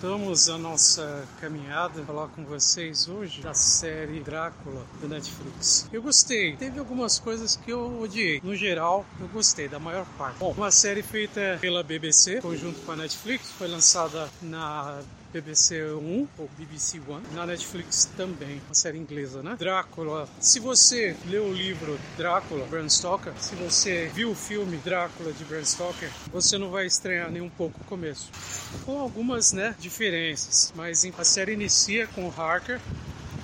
Voltamos a nossa caminhada falar com vocês hoje da série Drácula do Netflix. Eu gostei, teve algumas coisas que eu odiei. No geral, eu gostei da maior parte. Bom, uma série feita pela BBC, conjunto com a Netflix, foi lançada na BBC One ou BBC One, na Netflix também, uma série inglesa, né? Drácula. Se você leu o livro Drácula, Bram Stoker, se você viu o filme Drácula de Bram Stoker, você não vai estranhar nem um pouco o começo. Com algumas, né, diferenças, mas a série inicia com Harker,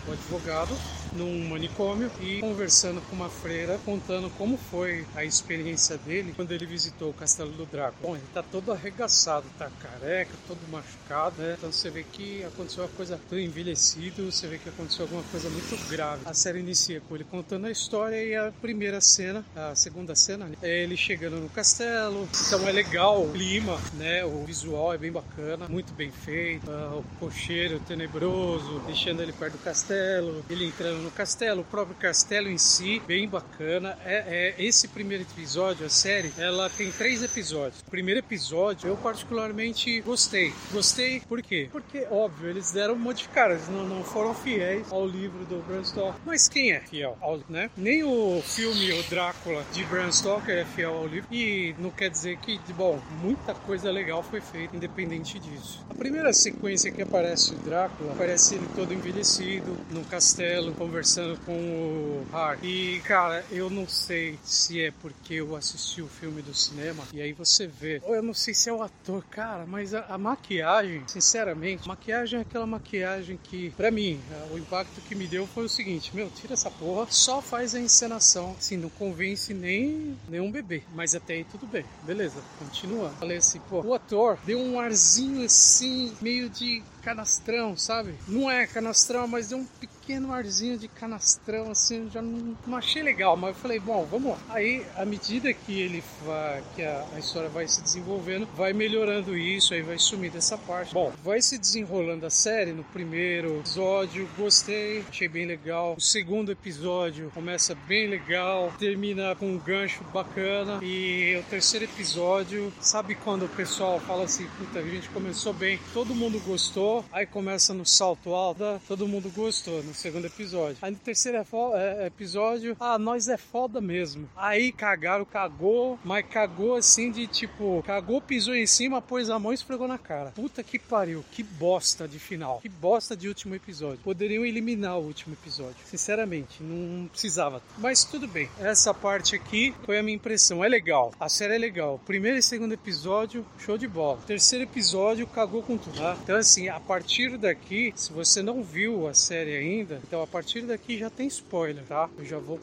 o advogado, num manicômio e conversando com uma freira, contando como foi a experiência dele quando ele visitou o castelo do Drácula. Bom, ele tá todo arregaçado, tá careca, todo machucado, né? Então você vê que aconteceu uma coisa tão envelhecido, você vê que aconteceu alguma coisa muito grave. A série inicia com ele contando a história e a primeira cena, a segunda cena, né? é ele chegando no castelo. Então é legal o clima, né? O visual é bem bacana, muito bem feito. Uh, o cocheiro tenebroso, deixando ele perto do castelo, ele entrando no castelo, o próprio castelo em si, bem bacana. É, é, esse primeiro episódio, a série, ela tem três episódios. O primeiro episódio eu particularmente gostei. Gostei por quê? Porque, óbvio, eles deram modificar, eles não, não foram fiéis ao livro do Bram Stoker. Mas quem é fiel ao, né? Nem o filme O Drácula de Bram Stoker é fiel ao livro. E não quer dizer que, bom, muita coisa legal foi feita independente disso. A primeira sequência que aparece o Drácula, aparece ele todo envelhecido, no castelo, conversando conversando com o Hark. E, cara, eu não sei se é porque eu assisti o filme do cinema e aí você vê. Ou eu não sei se é o ator, cara, mas a, a maquiagem, sinceramente, maquiagem é aquela maquiagem que, para mim, o impacto que me deu foi o seguinte: meu, tira essa porra, só faz a encenação. Assim, não convence nem nenhum bebê. Mas até aí tudo bem, beleza, continua. Falei assim, pô, o ator deu um arzinho assim, meio de canastrão, sabe? Não é canastrão, mas deu um pequeno arzinho de canastrão, assim, já não, não achei legal, mas eu falei, bom, vamos lá. Aí, à medida que ele vai, que a, a, história vai se desenvolvendo, vai melhorando isso, aí vai sumir dessa parte. Bom, vai se desenrolando a série no primeiro episódio, gostei, achei bem legal. O segundo episódio começa bem legal, termina com um gancho bacana. E o terceiro episódio, sabe quando o pessoal fala assim, puta, a gente começou bem, todo mundo gostou, aí começa no salto alto, todo mundo gostou no segundo episódio. Aí no terceiro é é, episódio, ah, nós é foda mesmo. Aí cagaram, cagou, mas cagou assim de tipo, cagou, pisou em cima, pôs a mão e esfregou na cara. Puta que pariu, que bosta de final, que bosta de último episódio. Poderiam eliminar o último episódio, sinceramente, não precisava. Mas tudo bem, essa parte aqui foi a minha impressão. É legal, a série é legal. Primeiro e segundo episódio, show de bola. Terceiro episódio, cagou com tudo. Tá? Então, assim, a partir daqui, se você não viu a série ainda, então a partir daqui já tem spoiler, tá? Eu já vou,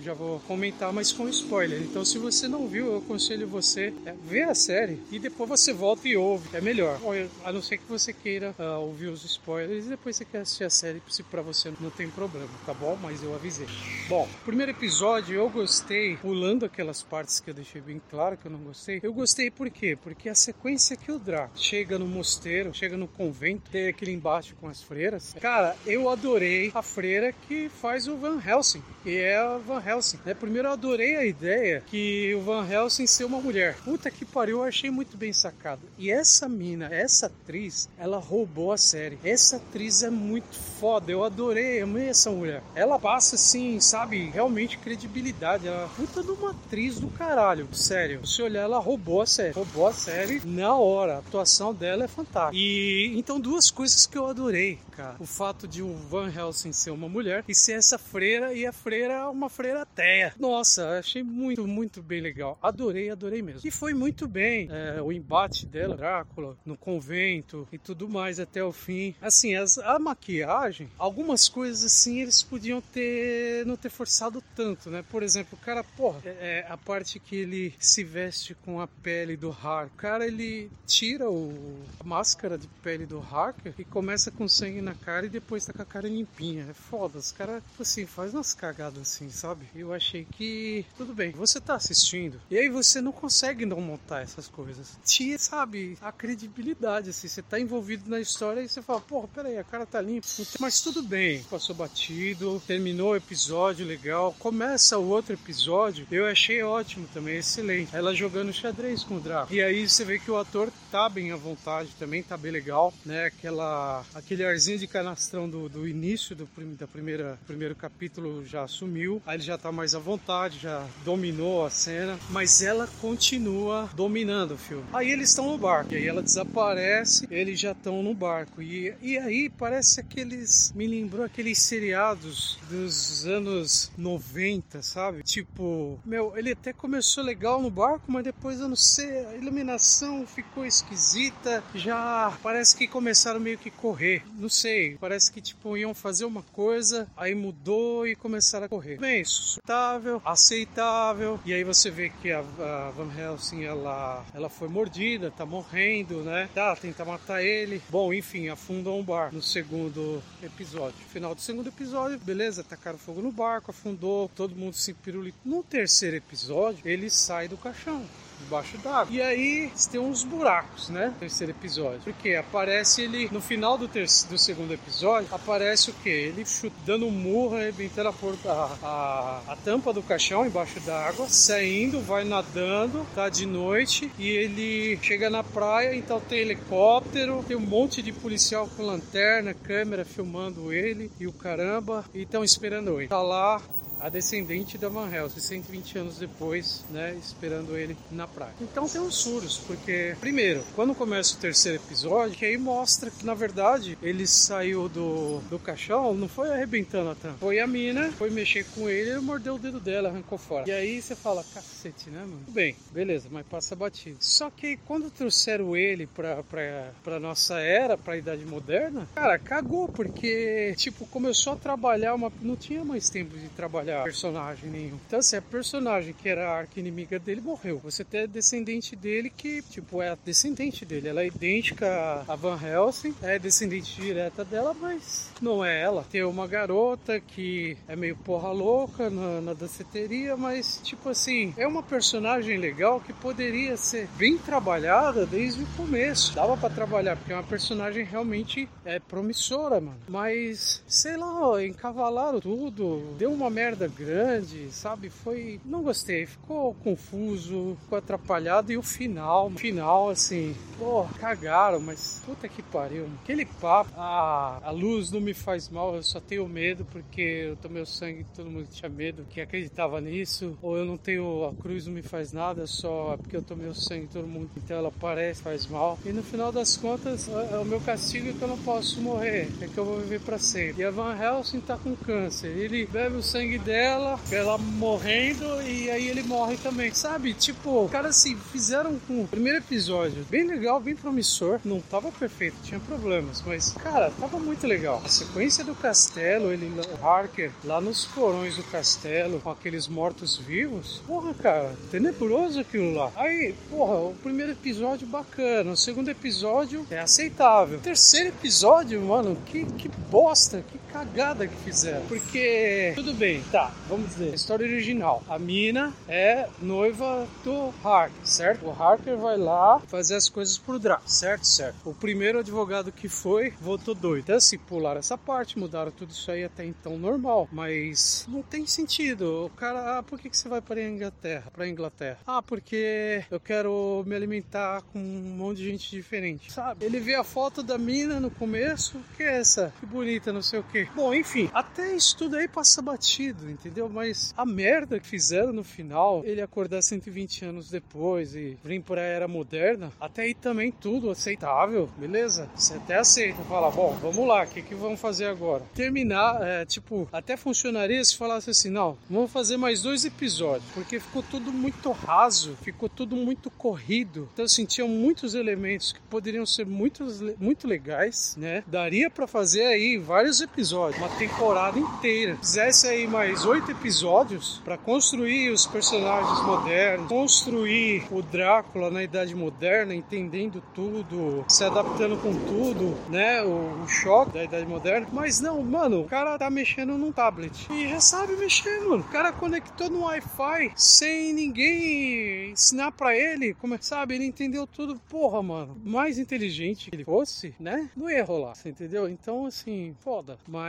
já vou comentar, mas com spoiler. Então, se você não viu, eu aconselho você a ver a série e depois você volta e ouve. É melhor. A não ser que você queira uh, ouvir os spoilers e depois você quer assistir a série, se pra você não tem problema, tá bom? Mas eu avisei. Bom, primeiro episódio eu gostei, pulando aquelas partes que eu deixei bem claro que eu não gostei. Eu gostei por quê? Porque a sequência que o Draco chega no mosteiro, chega no convento convento, ter aquele embate com as freiras. Cara, eu adorei a freira que faz o Van Helsing, que é a Van Helsing. Né? Primeiro eu adorei a ideia que o Van Helsing ser uma mulher. Puta que pariu, eu achei muito bem sacado. E essa mina, essa atriz, ela roubou a série. Essa atriz é muito foda, eu adorei, amei essa mulher. Ela passa assim, sabe, realmente credibilidade. Ela é puta de uma atriz do caralho, sério. Se olhar, ela roubou a série. Roubou a série na hora. A atuação dela é fantástica. E então duas coisas que eu adorei, cara. O fato de o Van Helsing ser uma mulher e ser essa freira e a freira uma freira teia. Nossa, achei muito, muito bem legal. Adorei, adorei mesmo. E foi muito bem é, o embate dela, Drácula, no convento e tudo mais até o fim. Assim, as, a maquiagem, algumas coisas assim eles podiam ter não ter forçado tanto, né? Por exemplo, o cara, porra, é, é a parte que ele se veste com a pele do Har. O cara ele tira o, a máscara de pele do hacker e começa com sangue na cara e depois tá com a cara limpinha. É foda, os caras, tipo assim, faz umas cagadas assim, sabe? Eu achei que, tudo bem, você tá assistindo, e aí você não consegue não montar essas coisas. Tira, sabe, a credibilidade, assim, você tá envolvido na história e você fala, porra, peraí, a cara tá limpa. Mas tudo bem, passou batido, terminou o episódio, legal. Começa o outro episódio, eu achei ótimo também, excelente. Ela jogando xadrez com o Draco. E aí você vê que o ator tá bem à vontade também, tá bem legal, né? Aquela, aquele arzinho de canastrão do, do início do, da primeira, primeiro capítulo já sumiu. Aí ele já tá mais à vontade, já dominou a cena, mas ela continua dominando o filme. Aí eles estão no barco, e aí ela desaparece, eles já estão no barco. E, e aí parece aqueles. Me lembrou aqueles seriados dos anos 90, sabe? Tipo, meu, ele até começou legal no barco, mas depois eu não sei, a iluminação ficou esquisita, já parece que começaram meio que correr. Não sei, parece que tipo iam fazer uma coisa, aí mudou e começaram a correr. Bem, sustentável, aceitável. E aí você vê que a, a Van Helsing ela ela foi mordida, tá morrendo, né? Tá, tenta matar ele. Bom, enfim, afundam o bar no segundo episódio. Final do segundo episódio, beleza, tacaram fogo no barco, afundou, todo mundo se pirulitou. No terceiro episódio, ele sai do caixão debaixo d'água. E aí tem uns buracos, né? Terceiro episódio. Porque aparece ele no final do, terceiro, do segundo episódio, aparece o que? Ele dando um murro, arrebentando a, porta, a, a, a tampa do caixão embaixo d'água, saindo, vai nadando, tá de noite e ele chega na praia, então tem helicóptero, tem um monte de policial com lanterna, câmera filmando ele e o caramba, e estão esperando ele. Tá lá a descendente da Van Helsing, 120 anos depois, né, esperando ele na praia. Então tem uns furos, porque, primeiro, quando começa o terceiro episódio, que aí mostra que, na verdade, ele saiu do, do caixão, não foi arrebentando a tampa, foi a mina, foi mexer com ele, ele mordeu o dedo dela, arrancou fora. E aí você fala, cacete, né, mano? Tudo bem, beleza, mas passa batido. Só que quando trouxeram ele pra, pra, pra nossa era, pra idade moderna, cara, cagou, porque, tipo, começou a trabalhar uma... Não tinha mais tempo de trabalhar personagem nenhum. Então, assim, a personagem que era a arca inimiga dele morreu. Você tem a descendente dele que, tipo, é a descendente dele. Ela é idêntica a Van Helsing, é descendente direta dela, mas não é ela. Tem uma garota que é meio porra louca na, na danceteria, mas, tipo assim, é uma personagem legal que poderia ser bem trabalhada desde o começo. Dava para trabalhar, porque é uma personagem realmente é promissora, mano. Mas, sei lá, encavalaram tudo, deu uma merda grande, sabe? Foi. Não gostei, ficou confuso, ficou atrapalhado e o final, final assim, pô, cagaram, mas puta que pariu. Aquele papo, a, a luz não me faz mal, eu só tenho medo porque eu tomei o sangue, todo mundo tinha medo que acreditava nisso, ou eu não tenho a cruz, não me faz nada, só porque eu tomei o sangue, todo mundo então ela parece, faz mal. E no final das contas, é, é o meu castigo é que eu não posso morrer, é que eu vou viver para sempre. E a Van Helsing tá com câncer, ele bebe o sangue dela ela morrendo e aí ele morre também. Sabe? Tipo, cara, assim, fizeram um primeiro episódio bem legal, bem promissor. Não tava perfeito, tinha problemas, mas, cara, tava muito legal. A sequência do castelo, ele, o Harker, lá nos porões do castelo, com aqueles mortos-vivos. Porra, cara, tenebroso aquilo lá. Aí, porra, o primeiro episódio bacana, o segundo episódio é aceitável. O terceiro episódio, mano, que, que bosta, que cagada que fizeram. Porque, tudo bem, tá, vamos dizer, história original. A mina é noiva do Harker, certo? O Harker vai lá fazer as coisas pro Draco, certo? Certo. O primeiro advogado que foi voltou doido. Então, assim, pularam essa parte, mudaram tudo isso aí até então normal. Mas não tem sentido. O cara, ah, por que, que você vai para Inglaterra? Pra Inglaterra? Ah, porque eu quero me alimentar com um monte de gente diferente, sabe? Ele vê a foto da mina no começo, que é essa? Que bonita, não sei o que Bom, enfim, até isso tudo aí passa batido, entendeu? Mas a merda que fizeram no final, ele acordar 120 anos depois e vir pra era moderna, até aí também tudo aceitável, beleza? Você até aceita, fala, bom, vamos lá, o que, que vamos fazer agora? Terminar, é, tipo, até funcionaria se falasse assim, não, vamos fazer mais dois episódios, porque ficou tudo muito raso, ficou tudo muito corrido, então assim, tinham muitos elementos que poderiam ser muito, muito legais, né? Daria para fazer aí vários episódios episódio, uma temporada inteira. Fizesse aí mais oito episódios para construir os personagens modernos, construir o Drácula na Idade Moderna, entendendo tudo, se adaptando com tudo, né? O, o choque da Idade Moderna. Mas não, mano, o cara tá mexendo num tablet e já sabe mexer, mano. O cara conectou no Wi-Fi sem ninguém ensinar para ele, como sabe, ele entendeu tudo. Porra, mano, mais inteligente que ele fosse, né? Não ia rolar, você entendeu? Então, assim, foda. Mas,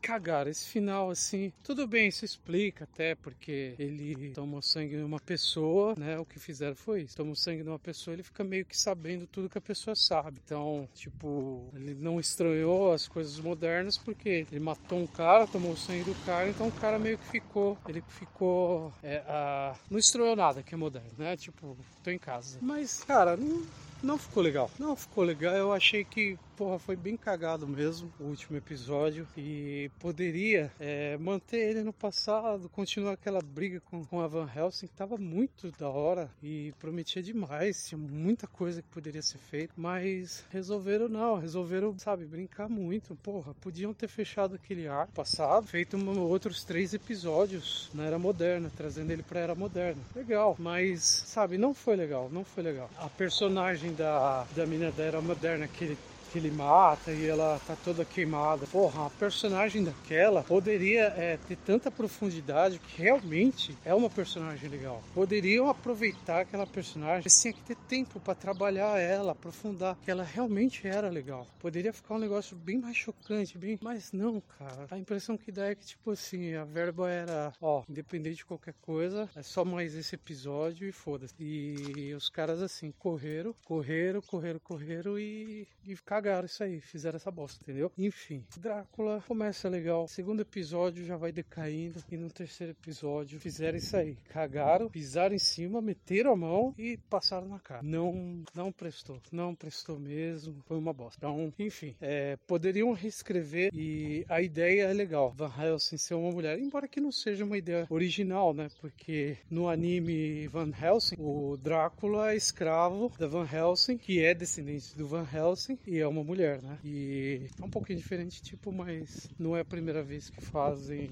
cagaram, esse final, assim, tudo bem, isso explica até porque ele tomou sangue de uma pessoa, né? O que fizeram foi isso. Tomou sangue de uma pessoa, ele fica meio que sabendo tudo que a pessoa sabe. Então, tipo, ele não estranhou as coisas modernas porque ele matou um cara, tomou o sangue do cara, então o cara meio que ficou, ele ficou, é, a, não estranhou nada que é moderno, né? Tipo, tô em casa. Mas, cara, não, não ficou legal. Não ficou legal. Eu achei que porra, foi bem cagado mesmo o último episódio e poderia é, manter ele no passado, continuar aquela briga com, com a Van Helsing que tava muito da hora e prometia demais, tinha muita coisa que poderia ser feita, mas resolveram não, resolveram, sabe, brincar muito. Porra, podiam ter fechado aquele ar passado, feito uma, outros três episódios na Era Moderna, trazendo ele pra Era Moderna. Legal, mas, sabe, não foi legal, não foi legal. A personagem Aynı da Demine Dayanma Derneği que ele mata e ela tá toda queimada. Porra, a personagem daquela poderia é, ter tanta profundidade que realmente é uma personagem legal. Poderiam aproveitar aquela personagem, que ter tempo para trabalhar ela, aprofundar, que ela realmente era legal. Poderia ficar um negócio bem mais chocante, bem, mas não, cara. A impressão que dá é que tipo assim, a verba era, ó, independente de qualquer coisa, é só mais esse episódio e foda-se. E os caras assim correram, correram, correram, correram e, e ficaram isso aí, fizeram essa bosta, entendeu? Enfim, Drácula começa legal, segundo episódio já vai decaindo, e no terceiro episódio fizeram isso aí, cagaram, pisaram em cima, meteram a mão e passaram na cara. Não, não prestou, não prestou mesmo, foi uma bosta. Então, enfim, é, poderiam reescrever e a ideia é legal, Van Helsing ser uma mulher, embora que não seja uma ideia original, né? Porque no anime Van Helsing, o Drácula é escravo da Van Helsing, que é descendente do Van Helsing, e é uma mulher, né? E é um pouquinho diferente, tipo, mas não é a primeira vez que fazem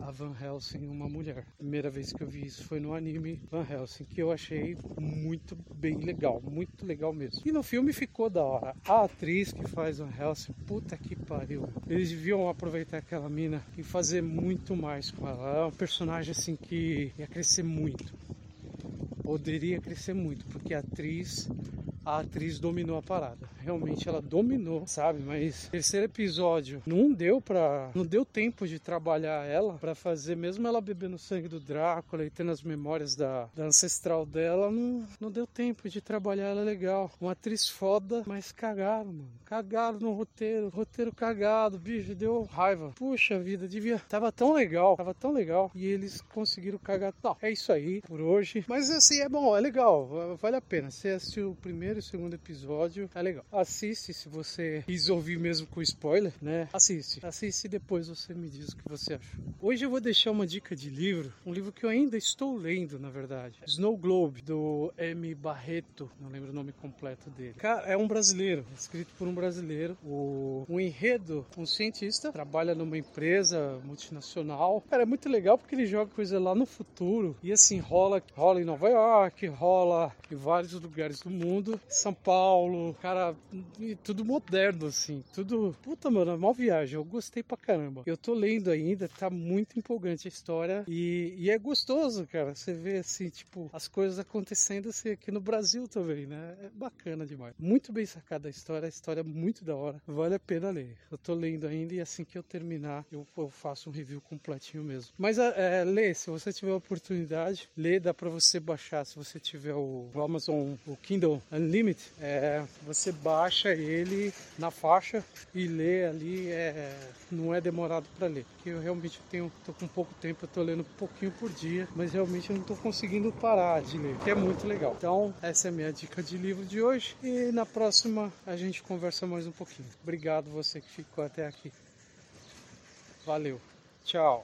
a Van Helsing uma mulher. A primeira vez que eu vi isso foi no anime Van Helsing, que eu achei muito bem legal, muito legal mesmo. E no filme ficou da hora. A atriz que faz Van Helsing, puta que pariu. Eles deviam aproveitar aquela mina e fazer muito mais com ela. Ela é um personagem assim que ia crescer muito. Poderia crescer muito, porque a atriz a atriz dominou a parada. Realmente ela dominou, sabe? Mas terceiro episódio não deu para, não deu tempo de trabalhar ela para fazer mesmo ela bebendo sangue do Drácula e tendo as memórias da, da ancestral dela, não, não deu tempo de trabalhar ela legal. Uma atriz foda, mas cagaram, mano. Cagaram no roteiro, roteiro cagado, bicho, deu raiva. Puxa vida, devia, tava tão legal, tava tão legal e eles conseguiram cagar. Não, é isso aí por hoje. Mas assim, é bom, é legal, vale a pena. Você assistiu o primeiro o segundo episódio. É legal. Assiste se você quis ouvir mesmo com spoiler, né? Assiste. Assiste e depois você me diz o que você achou. Hoje eu vou deixar uma dica de livro, um livro que eu ainda estou lendo, na verdade. Snow Globe, do M. Barreto, não lembro o nome completo dele. Cara, é um brasileiro, escrito por um brasileiro. O, o enredo, um cientista, trabalha numa empresa multinacional. Cara, é muito legal porque ele joga coisa lá no futuro. E assim, rola, rola em Nova York, rola em vários lugares do mundo. São Paulo, cara, tudo moderno, assim, tudo. Puta, mano, uma viagem. Eu gostei pra caramba. Eu tô lendo ainda, tá muito empolgante a história e, e é gostoso, cara. Você vê, assim, tipo, as coisas acontecendo assim, aqui no Brasil também, né? É bacana demais. Muito bem sacada a história, a história é muito da hora. Vale a pena ler. Eu tô lendo ainda e assim que eu terminar, eu, eu faço um review completinho mesmo. Mas é, é, lê, se você tiver oportunidade, lê, dá pra você baixar. Se você tiver o, o Amazon, o Kindle Limit, é, você baixa ele na faixa e lê ali, é, não é demorado para ler. Porque eu realmente tenho, tô com pouco tempo, eu tô lendo um pouquinho por dia, mas realmente eu não tô conseguindo parar de ler, que é muito legal. Então, essa é a minha dica de livro de hoje e na próxima a gente conversa mais um pouquinho. Obrigado você que ficou até aqui. Valeu. Tchau.